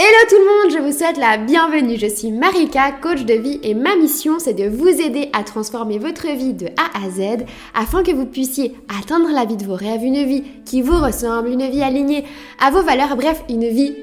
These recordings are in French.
Hello tout le monde, je vous souhaite la bienvenue. Je suis Marika, coach de vie et ma mission c'est de vous aider à transformer votre vie de A à Z afin que vous puissiez atteindre la vie de vos rêves, une vie qui vous ressemble, une vie alignée à vos valeurs, bref, une vie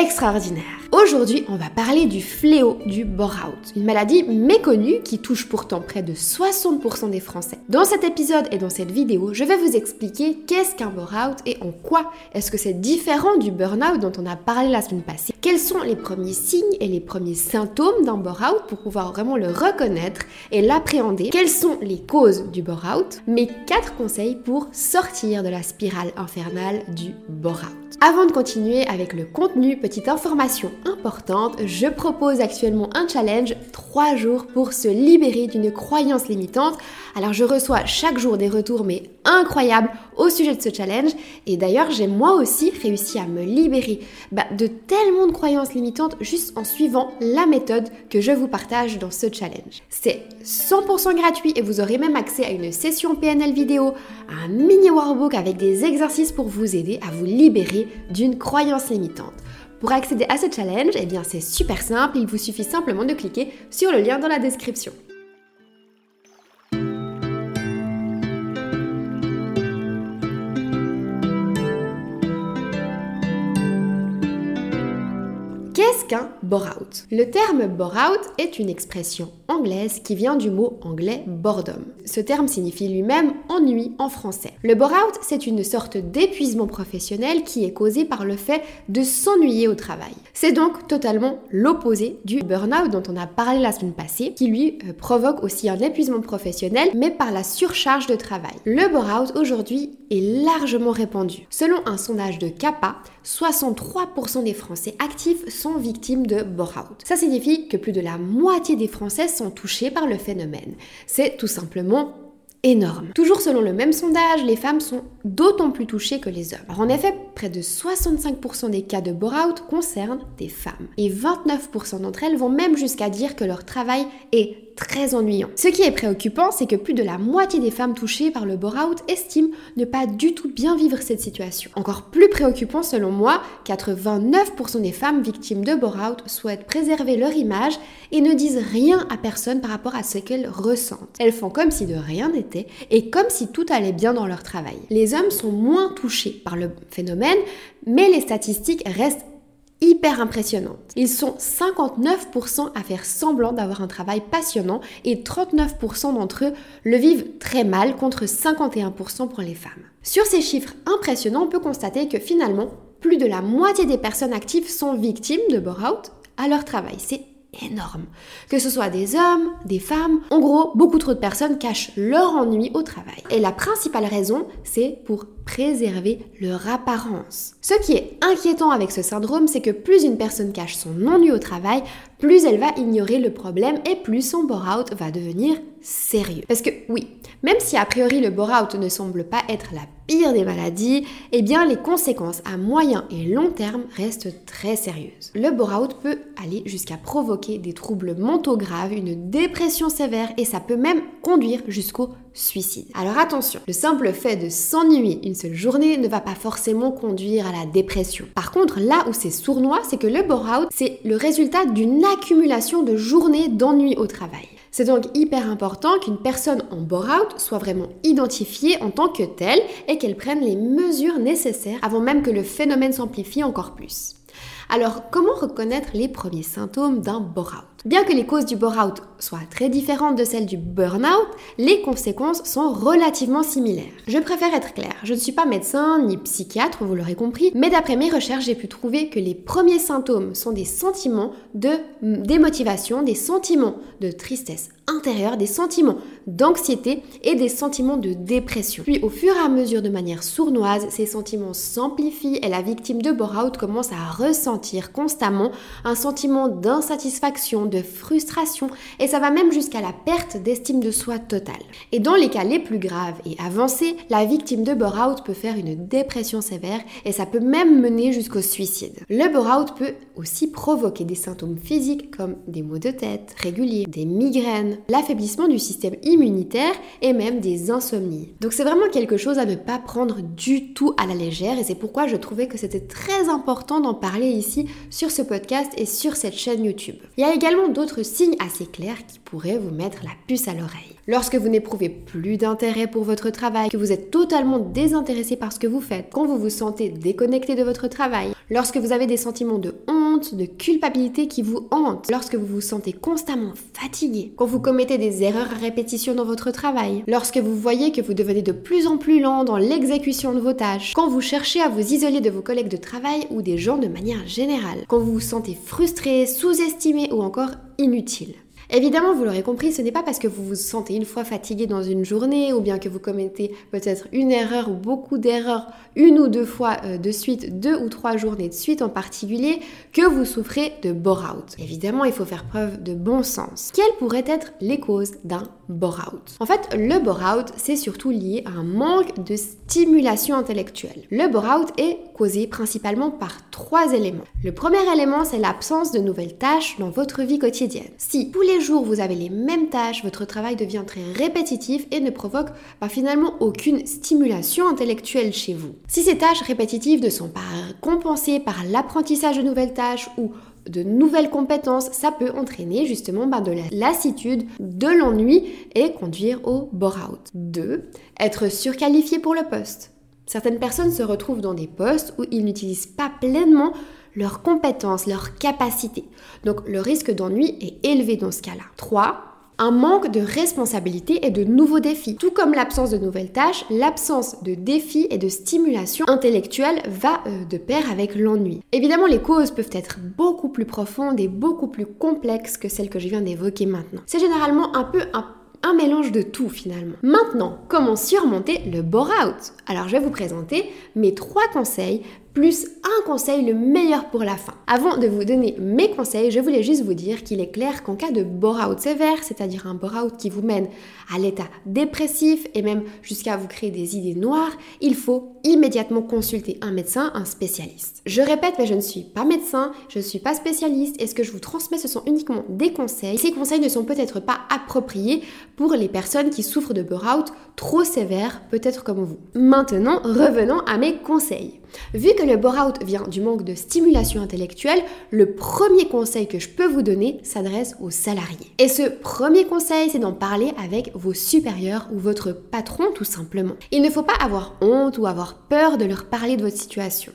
extraordinaire. Aujourd'hui, on va parler du fléau du bore-out, une maladie méconnue qui touche pourtant près de 60% des Français. Dans cet épisode et dans cette vidéo, je vais vous expliquer qu'est-ce qu'un bore-out et en quoi est-ce que c'est différent du burn-out dont on a parlé la semaine passée. Quels sont les premiers signes et les premiers symptômes d'un bore-out pour pouvoir vraiment le reconnaître et l'appréhender? Quelles sont les causes du bore-out? Mes quatre conseils pour sortir de la spirale infernale du bore-out. Avant de continuer avec le contenu, petite information importante, je propose actuellement un challenge 3 jours pour se libérer d'une croyance limitante. Alors je reçois chaque jour des retours mais incroyables au sujet de ce challenge et d'ailleurs j'ai moi aussi réussi à me libérer bah, de tellement de croyances limitantes juste en suivant la méthode que je vous partage dans ce challenge. C'est 100% gratuit et vous aurez même accès à une session PNL vidéo, à un mini workbook avec des exercices pour vous aider à vous libérer d'une croyance limitante. Pour accéder à ce challenge, eh bien c'est super simple, il vous suffit simplement de cliquer sur le lien dans la description. Qu'est-ce qu'un bore-out Le terme bore-out est une expression anglaise qui vient du mot anglais boredom. Ce terme signifie lui-même ennui en français. Le bore-out, c'est une sorte d'épuisement professionnel qui est causé par le fait de s'ennuyer au travail. C'est donc totalement l'opposé du burn-out dont on a parlé la semaine passée, qui lui euh, provoque aussi un épuisement professionnel, mais par la surcharge de travail. Le bore-out aujourd'hui est largement répandu. Selon un sondage de CAPA, 63% des Français actifs sont victimes de bore-out. Ça signifie que plus de la moitié des Français sont touchés par le phénomène. C'est tout simplement énorme. Toujours selon le même sondage, les femmes sont d'autant plus touchées que les hommes. En effet, près de 65% des cas de bore-out concernent des femmes. Et 29% d'entre elles vont même jusqu'à dire que leur travail est très ennuyant. Ce qui est préoccupant, c'est que plus de la moitié des femmes touchées par le bore-out estiment ne pas du tout bien vivre cette situation. Encore plus préoccupant selon moi, 89% des femmes victimes de bore-out souhaitent préserver leur image et ne disent rien à personne par rapport à ce qu'elles ressentent. Elles font comme si de rien n'était et comme si tout allait bien dans leur travail. Hommes sont moins touchés par le phénomène, mais les statistiques restent hyper impressionnante. Ils sont 59% à faire semblant d'avoir un travail passionnant et 39% d'entre eux le vivent très mal contre 51% pour les femmes. Sur ces chiffres impressionnants, on peut constater que finalement, plus de la moitié des personnes actives sont victimes de bore-out à leur travail. C'est énorme. Que ce soit des hommes, des femmes, en gros, beaucoup trop de personnes cachent leur ennui au travail. Et la principale raison, c'est pour préserver leur apparence. Ce qui est inquiétant avec ce syndrome, c'est que plus une personne cache son ennui au travail, plus elle va ignorer le problème et plus son bore-out va devenir Parce que oui, même si a priori le bore-out ne semble pas être la pire des maladies, eh bien les conséquences à moyen et long terme restent très sérieuses. Le bore-out peut aller jusqu'à provoquer des troubles mentaux graves, une dépression sévère et ça peut même conduire jusqu'au suicide. Alors attention, le simple fait de s'ennuyer une seule journée ne va pas forcément conduire à la dépression. Par contre, là où c'est sournois, c'est que le bore-out, c'est le résultat d'une accumulation de journées d'ennui au travail. C'est donc hyper important qu'une personne en bore-out soit vraiment identifiée en tant que telle et qu'elle prenne les mesures nécessaires avant même que le phénomène s'amplifie encore plus. Alors, comment reconnaître les premiers symptômes d'un bore-out? Bien que les causes du bore-out soient très différentes de celles du burn-out, les conséquences sont relativement similaires. Je préfère être claire, je ne suis pas médecin ni psychiatre, vous l'aurez compris, mais d'après mes recherches, j'ai pu trouver que les premiers symptômes sont des sentiments de démotivation, des sentiments de tristesse intérieure, des sentiments d'anxiété et des sentiments de dépression. Puis au fur et à mesure de manière sournoise, ces sentiments s'amplifient et la victime de bore-out commence à ressentir constamment un sentiment d'insatisfaction, de frustration et ça va même jusqu'à la perte d'estime de soi totale. Et dans les cas les plus graves et avancés, la victime de bore-out peut faire une dépression sévère et ça peut même mener jusqu'au suicide. Le bore-out peut aussi provoquer des symptômes physiques comme des maux de tête réguliers, des migraines, l'affaiblissement du système immunitaire et même des insomnies. Donc c'est vraiment quelque chose à ne pas prendre du tout à la légère et c'est pourquoi je trouvais que c'était très important d'en parler ici sur ce podcast et sur cette chaîne YouTube. Il y a également d'autres signes assez clairs qui pourraient vous mettre la puce à l'oreille. Lorsque vous n'éprouvez plus d'intérêt pour votre travail, que vous êtes totalement désintéressé par ce que vous faites, quand vous vous sentez déconnecté de votre travail, lorsque vous avez des sentiments de honte, de culpabilité qui vous hantent, lorsque vous vous sentez constamment fatigué, quand vous commettez des erreurs à répétition dans votre travail, lorsque vous voyez que vous devenez de plus en plus lent dans l'exécution de vos tâches, quand vous cherchez à vous isoler de vos collègues de travail ou des gens de manière générale, quand vous vous sentez frustré, sous-estimé ou encore inutile. Évidemment, vous l'aurez compris, ce n'est pas parce que vous vous sentez une fois fatigué dans une journée ou bien que vous commettez peut-être une erreur ou beaucoup d'erreurs une ou deux fois euh, de suite, deux ou trois journées de suite en particulier, que vous souffrez de bore-out. Évidemment, il faut faire preuve de bon sens. Quelles pourraient être les causes d'un bore-out? En fait, le bore-out, c'est surtout lié à un manque de stimulation intellectuelle. Le bore-out est causé principalement par trois éléments. Le premier élément, c'est l'absence de nouvelles tâches dans votre vie quotidienne. Jours vous avez les mêmes tâches, votre travail devient très répétitif et ne provoque pas finalement aucune stimulation intellectuelle chez vous. Si ces tâches répétitives ne sont pas compensées par l'apprentissage de nouvelles tâches ou de nouvelles compétences, ça peut entraîner justement bah, de la lassitude, de l'ennui et conduire au bore-out. 2. Être surqualifié pour le poste. Certaines personnes se retrouvent dans des postes où ils n'utilisent pas pleinement leurs compétences, leurs capacités. Donc le risque d'ennui est élevé dans ce cas-là. 3 un manque de responsabilité et de nouveaux défis. Tout comme l'absence de nouvelles tâches, l'absence de défis et de stimulation intellectuelle va euh, de pair avec l'ennui. Évidemment, les causes peuvent être beaucoup plus profondes et beaucoup plus complexes que celles que je viens d'évoquer maintenant. C'est généralement un peu un un mélange de tout finalement. Maintenant, comment surmonter le bore-out? Alors je vais vous présenter mes trois conseils plus un conseil le meilleur pour la fin. Avant de vous donner mes conseils, je voulais juste vous dire qu'il est clair qu'en cas de bore-out sévère, c'est-à-dire un bore-out qui vous mène à l'état dépressif et même jusqu'à vous créer des idées noires, il faut immédiatement consulter un médecin, un spécialiste. Je répète, mais je ne suis pas médecin, je ne suis pas spécialiste et ce que je vous transmets, ce sont uniquement des conseils. Ces conseils ne sont peut-être pas appropriés pour les personnes qui souffrent de bore-out trop sévère, peut-être comme vous. Maintenant, revenons à mes conseils. Vu que le bore-out vient du manque de stimulation intellectuelle, le premier conseil que je peux vous donner s'adresse aux salariés. Et ce premier conseil, c'est d'en parler avec vos supérieurs ou votre patron tout simplement. Il ne faut pas avoir honte ou avoir peur de leur parler de votre situation.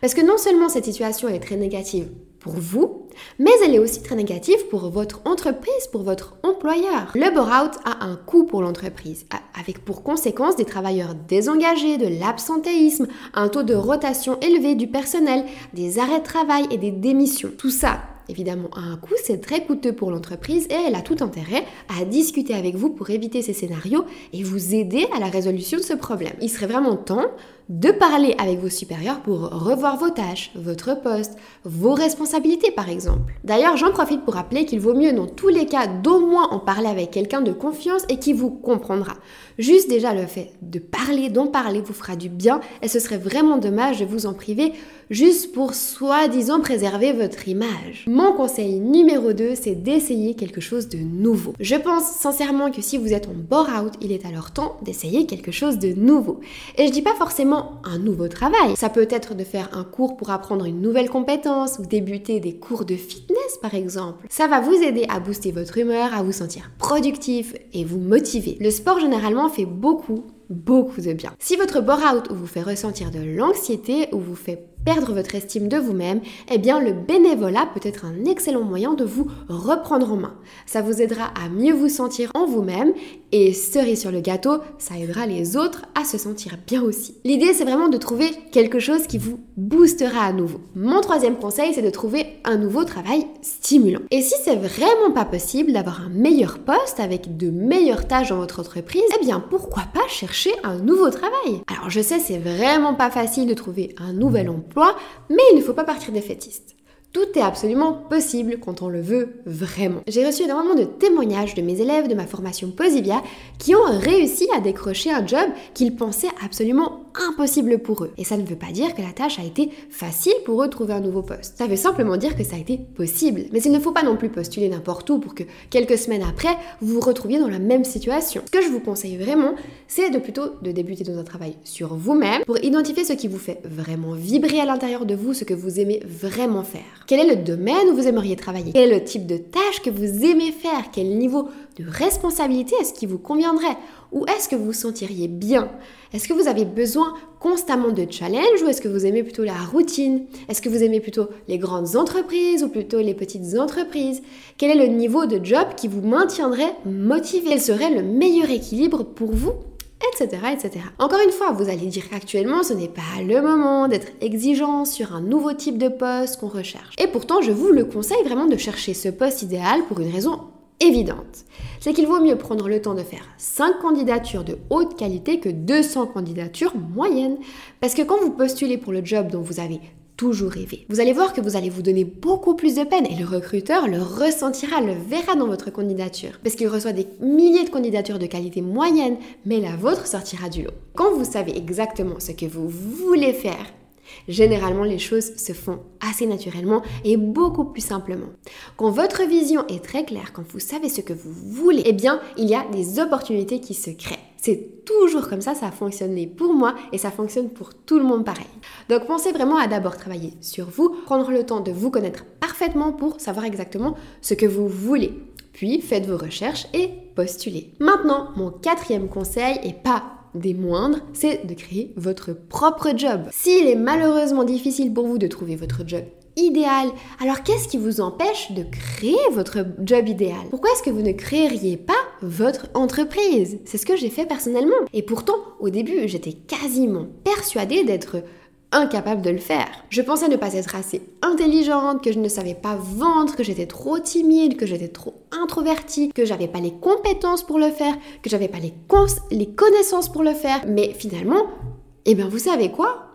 Parce que non seulement cette situation est très négative pour vous, mais elle est aussi très négative pour votre entreprise, pour votre employeur. Le bore-out a un coût pour l'entreprise, avec pour conséquence des travailleurs désengagés, de l'absentéisme, un taux de rotation élevé du personnel, des arrêts de travail et des démissions. Tout ça, évidemment a un coût, c'est très coûteux pour l'entreprise et elle a tout intérêt à discuter avec vous pour éviter ces scénarios et vous aider à la résolution de ce problème. Il serait vraiment temps de parler avec vos supérieurs pour revoir vos tâches, votre poste, vos responsabilités par exemple. D'ailleurs, j'en profite pour rappeler qu'il vaut mieux dans tous les cas d'au moins en parler avec quelqu'un de confiance et qui vous comprendra. Juste déjà le fait de parler, d'en parler vous fera du bien et ce serait vraiment dommage de vous en priver juste pour soi-disant préserver votre image. Mon conseil numéro 2, c'est d'essayer quelque chose de nouveau. Je pense sincèrement que si vous êtes en bore-out, il est alors temps d'essayer quelque chose de nouveau. Et je dis pas forcément un nouveau travail. Ça peut être de faire un cours pour apprendre une nouvelle compétence ou débuter des cours de fitness par exemple. Ça va vous aider à booster votre humeur, à vous sentir productif et vous motiver. Le sport généralement fait beaucoup beaucoup de bien. Si votre bore-out vous fait ressentir de l'anxiété ou vous fait perdre votre estime de vous-même, eh bien le bénévolat peut être un excellent moyen de vous reprendre en main. Ça vous aidera à mieux vous sentir en vous-même et cerise sur le gâteau, ça aidera les autres à se sentir bien aussi. L'idée c'est vraiment de trouver quelque chose qui vous boostera à nouveau. Mon troisième conseil c'est de trouver un nouveau travail stimulant. Et si c'est vraiment pas possible d'avoir un meilleur poste avec de meilleures tâches dans votre entreprise, eh bien pourquoi pas chercher un nouveau travail? Alors je sais c'est vraiment pas facile de trouver un nouvel emploi mais il ne faut pas partir défaitiste. Tout est absolument possible quand on le veut vraiment. J'ai reçu énormément de témoignages de mes élèves de ma formation Posivia qui ont réussi à décrocher un job qu'ils pensaient absolument impossible pour eux. Et ça ne veut pas dire que la tâche a été facile pour eux de trouver un nouveau poste. Ça veut simplement dire que ça a été possible. Mais il ne faut pas non plus postuler n'importe où pour que quelques semaines après, vous vous retrouviez dans la même situation. Ce que je vous conseille vraiment, c'est de plutôt de débuter dans un travail sur vous-même pour identifier ce qui vous fait vraiment vibrer à l'intérieur de vous, ce que vous aimez vraiment faire. Quel est le domaine où vous aimeriez travailler? Quel est le type de tâche que vous aimez faire? Quel niveau de responsabilité est-ce qui vous conviendrait? Ou est-ce que vous vous sentiriez bien? Est-ce que vous avez besoin constamment de challenge ou est-ce que vous aimez plutôt la routine? Est-ce que vous aimez plutôt les grandes entreprises ou plutôt les petites entreprises? Quel est le niveau de job qui vous maintiendrait motivé? Quel serait le meilleur équilibre pour vous? Etc., etc. Encore une fois, vous allez dire qu'actuellement, ce n'est pas le moment d'être exigeant sur un nouveau type de poste qu'on recherche. Et pourtant, je vous le conseille vraiment de chercher ce poste idéal pour une raison évidente. C'est qu'il vaut mieux prendre le temps de faire 5 candidatures de haute qualité que 200 candidatures moyennes. Parce que quand vous postulez pour le job dont vous avez toujours rêvé. Vous allez voir que vous allez vous donner beaucoup plus de peine et le recruteur le ressentira, le verra dans votre candidature. Parce qu'il reçoit des milliers de candidatures de qualité moyenne, mais la vôtre sortira du lot. Quand vous savez exactement ce que vous voulez faire, Généralement, les choses se font assez naturellement et beaucoup plus simplement. Quand votre vision est très claire, quand vous savez ce que vous voulez, eh bien, il y a des opportunités qui se créent. Toujours comme ça, ça a fonctionné pour moi et ça fonctionne pour tout le monde pareil. Donc pensez vraiment à d'abord travailler sur vous, prendre le temps de vous connaître parfaitement pour savoir exactement ce que vous voulez. Puis faites vos recherches et postulez. Maintenant, mon quatrième conseil, et pas des moindres, c'est de créer votre propre job. S'il est malheureusement difficile pour vous de trouver votre job idéal. Alors qu'est-ce qui vous empêche de créer votre job idéal? Pourquoi est-ce que vous ne créeriez pas votre entreprise C'est ce que j'ai fait personnellement. Et pourtant, au début, j'étais quasiment persuadée d'être incapable de le faire. Je pensais ne pas être assez intelligente, que je ne savais pas vendre, que j'étais trop timide, que j'étais trop introvertie, que j'avais pas les compétences pour le faire, que j'avais pas les, les connaissances pour le faire. Mais finalement, eh bien vous savez quoi?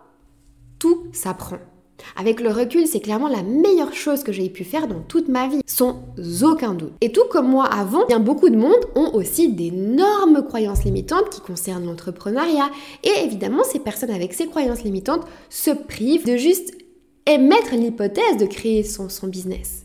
Tout s'apprend. Avec le recul, c'est clairement la meilleure chose que j'ai pu faire dans toute ma vie, sans aucun doute. Et tout comme moi avant, bien beaucoup de monde ont aussi d'énormes croyances limitantes qui concernent l'entrepreneuriat. Et évidemment, ces personnes avec ces croyances limitantes se privent de juste émettre l'hypothèse de créer son, son business.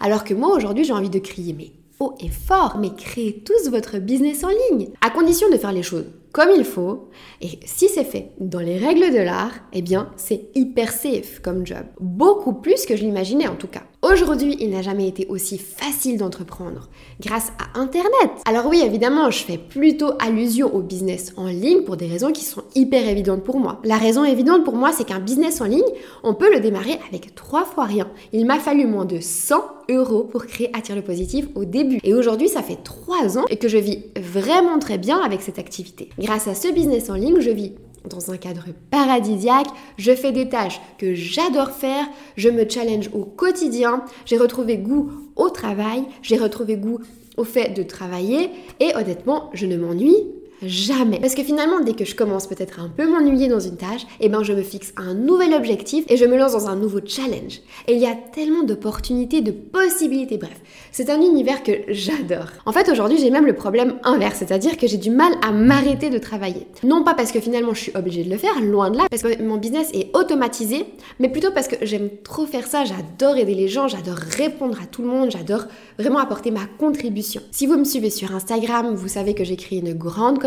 Alors que moi aujourd'hui, j'ai envie de crier mais haut et fort, mais créez tous votre business en ligne, à condition de faire les choses comme il faut. Et si c'est fait dans les règles de l'art, eh bien, c'est hyper safe comme job. Beaucoup plus que je l'imaginais en tout cas. Aujourd'hui, il n'a jamais été aussi facile d'entreprendre grâce à Internet. Alors oui, évidemment, je fais plutôt allusion au business en ligne pour des raisons qui sont hyper évidentes pour moi. La raison évidente pour moi, c'est qu'un business en ligne, on peut le démarrer avec trois fois rien. Il m'a fallu moins de 100 euros pour créer Attire le positif au début. Et aujourd'hui, ça fait trois ans et que je vis vraiment très bien avec cette activité. Grâce à ce business en ligne, je vis dans un cadre paradisiaque, je fais des tâches que j'adore faire, je me challenge au quotidien, j'ai retrouvé goût au travail, j'ai retrouvé goût au fait de travailler et honnêtement, je ne m'ennuie Jamais. Parce que finalement, dès que je commence peut-être un peu m'ennuyer dans une tâche, eh ben je me fixe un nouvel objectif et je me lance dans un nouveau challenge. Et il y a tellement d'opportunités, de possibilités, bref. C'est un univers que j'adore. En fait, aujourd'hui, j'ai même le problème inverse, c'est-à-dire que j'ai du mal à m'arrêter de travailler. Non pas parce que finalement je suis obligée de le faire, loin de là, parce que mon business est automatisé, mais plutôt parce que j'aime trop faire ça, j'adore aider les gens, j'adore répondre à tout le monde, j'adore vraiment apporter ma contribution. Si vous me suivez sur Instagram, vous savez que j'ai créé une grande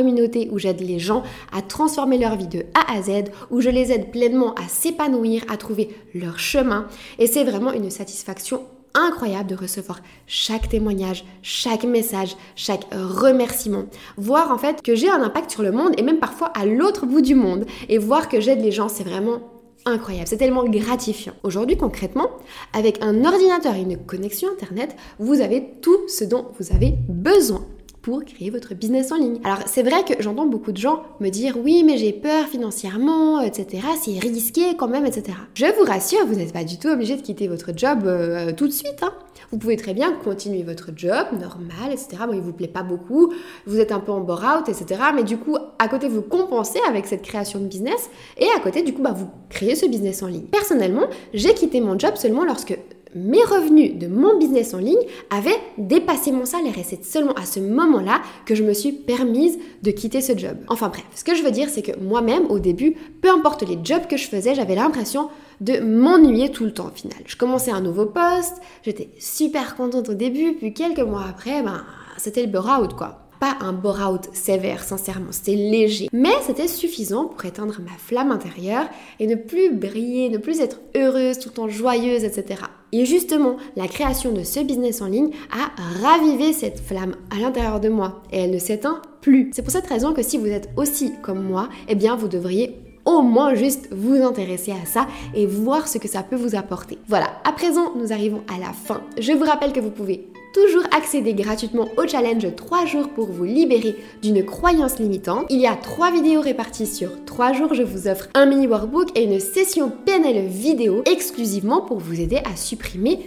où j'aide les gens à transformer leur vie de A à Z, où je les aide pleinement à s'épanouir, à trouver leur chemin. Et c'est vraiment une satisfaction incroyable de recevoir chaque témoignage, chaque message, chaque remerciement. Voir en fait que j'ai un impact sur le monde et même parfois à l'autre bout du monde. Et voir que j'aide les gens, c'est vraiment incroyable, c'est tellement gratifiant. Aujourd'hui concrètement, avec un ordinateur et une connexion Internet, vous avez tout ce dont vous avez besoin pour créer votre business en ligne. Alors c'est vrai que j'entends beaucoup de gens me dire oui mais j'ai peur financièrement, etc. C'est risqué quand même, etc. Je vous rassure, vous n'êtes pas du tout obligé de quitter votre job euh, tout de suite. Hein. Vous pouvez très bien continuer votre job normal, etc. Bon, il vous plaît pas beaucoup, vous êtes un peu en bore-out, etc. Mais du coup, à côté, vous compensez avec cette création de business et à côté, du coup, bah, vous créez ce business en ligne. Personnellement, j'ai quitté mon job seulement lorsque mes revenus de mon business en ligne avaient dépassé mon salaire et c'est seulement à ce moment-là que je me suis permise de quitter ce job. Enfin bref, ce que je veux dire c'est que moi-même au début, peu importe les jobs que je faisais, j'avais l'impression de m'ennuyer tout le temps au final. Je commençais un nouveau poste, j'étais super contente au début, puis quelques mois après, ben c'était le burn-out quoi pas un bore-out sévère, sincèrement, c'était léger. Mais c'était suffisant pour éteindre ma flamme intérieure et ne plus briller, ne plus être heureuse, tout le temps joyeuse, etc. Et justement, la création de ce business en ligne a ravivé cette flamme à l'intérieur de moi et elle ne s'éteint plus. C'est pour cette raison que si vous êtes aussi comme moi, eh bien vous devriez au moins juste vous intéresser à ça et voir ce que ça peut vous apporter. Voilà, à présent nous arrivons à la fin. Je vous rappelle que vous pouvez toujours accéder gratuitement au challenge 3 jours pour vous libérer d'une croyance limitante. Il y a 3 vidéos réparties sur 3 jours. Je vous offre un mini workbook et une session PNL vidéo exclusivement pour vous aider à supprimer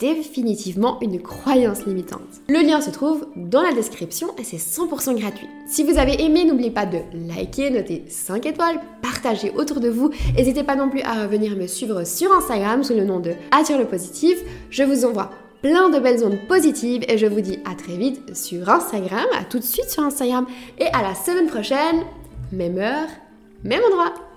définitivement une croyance limitante. Le lien se trouve dans la description et c'est 100% gratuit. Si vous avez aimé, n'oubliez pas de liker, noter 5 étoiles, partager autour de vous. N'hésitez pas non plus à revenir me suivre sur Instagram sous le nom de Attire le positif. Je vous envoie plein de belles ondes positives et je vous dis à très vite sur Instagram, à tout de suite sur Instagram. Et à la semaine prochaine, même heure, même endroit.